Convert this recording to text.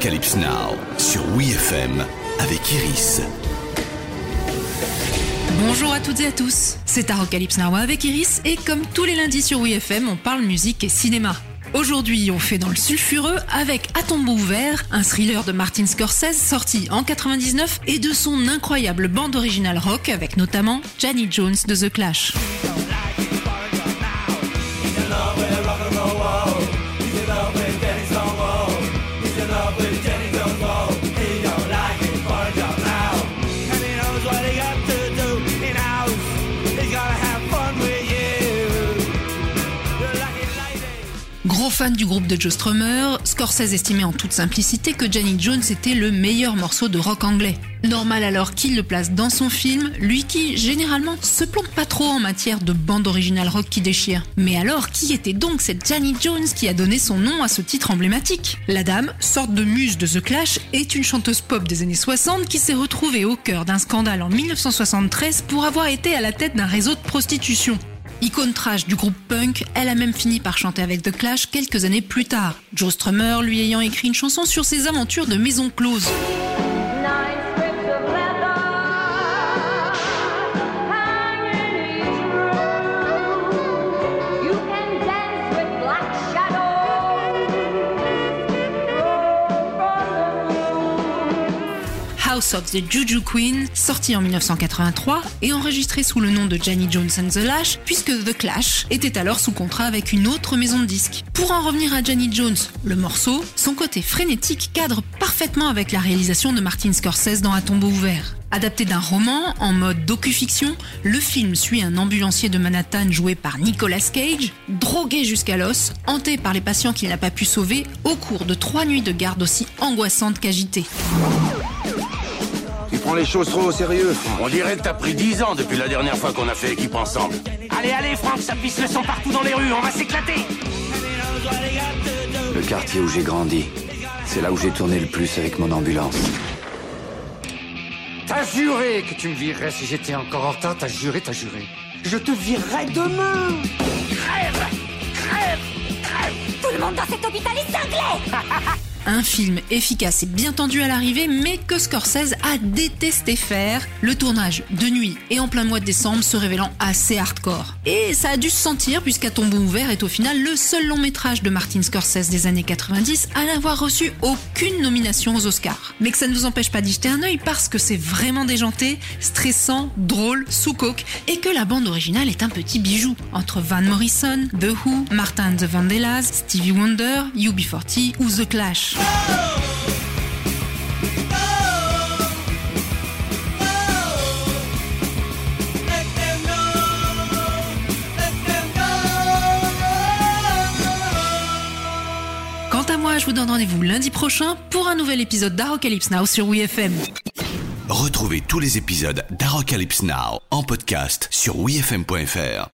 d'Arocalypse Now sur WeFM avec Iris. Bonjour à toutes et à tous, c'est Arocalypse Now avec Iris et comme tous les lundis sur WeFM, on parle musique et cinéma. Aujourd'hui, on fait dans le sulfureux avec À tombeau ouvert, un thriller de Martin Scorsese sorti en 99 et de son incroyable bande originale rock avec notamment Johnny Jones de The Clash. Gros fan du groupe de Joe Strummer, Scorsese estimait en toute simplicité que Johnny Jones était le meilleur morceau de rock anglais. Normal alors qu'il le place dans son film, lui qui généralement se plante pas trop en matière de bande originale rock qui déchire. Mais alors, qui était donc cette Johnny Jones qui a donné son nom à ce titre emblématique? La dame, sorte de muse de The Clash, est une chanteuse pop des années 60 qui s'est retrouvée au cœur d'un scandale en 1973 pour avoir été à la tête d'un réseau de prostitution. Icône trash du groupe punk, elle a même fini par chanter avec The Clash quelques années plus tard, Joe Strummer lui ayant écrit une chanson sur ses aventures de maison close. House of the Juju Queen, sorti en 1983 et enregistré sous le nom de Johnny Jones and the Lash, puisque The Clash était alors sous contrat avec une autre maison de disques. Pour en revenir à Johnny Jones, le morceau, son côté frénétique cadre parfaitement avec la réalisation de Martin Scorsese dans Un tombeau ouvert. Adapté d'un roman en mode docu-fiction, le film suit un ambulancier de Manhattan joué par Nicolas Cage, drogué jusqu'à l'os, hanté par les patients qu'il n'a pas pu sauver au cours de trois nuits de garde aussi angoissantes qu'agitées. Prends les choses trop au sérieux. On dirait que t'as pris 10 ans depuis la dernière fois qu'on a fait équipe ensemble. Allez, allez, Franck, ça pisse le sang partout dans les rues, on va s'éclater Le quartier où j'ai grandi, c'est là où j'ai tourné le plus avec mon ambulance. T'as juré que tu me virerais si j'étais encore en retard, t'as juré, t'as juré. Je te virerai demain Crève Crève Crève Tout le monde dans cet hôpital est cinglé Un film efficace et bien tendu à l'arrivée, mais que Scorsese a détesté faire, le tournage de nuit et en plein mois de décembre se révélant assez hardcore. Et ça a dû se sentir puisqu'À tombeau ouvert est au final le seul long métrage de Martin Scorsese des années 90 à n'avoir reçu aucune nomination aux Oscars. Mais que ça ne vous empêche pas d'y jeter un œil parce que c'est vraiment déjanté, stressant, drôle, sous coke et que la bande originale est un petit bijou entre Van Morrison, The Who, Martin the Vandellas, Stevie Wonder, UB40 ou The Quant à moi, je vous donne rendez-vous lundi prochain pour un nouvel épisode d'Arocalypse Now sur WeFM. Retrouvez tous les épisodes d'Arocalypse Now en podcast sur WeFM.fr.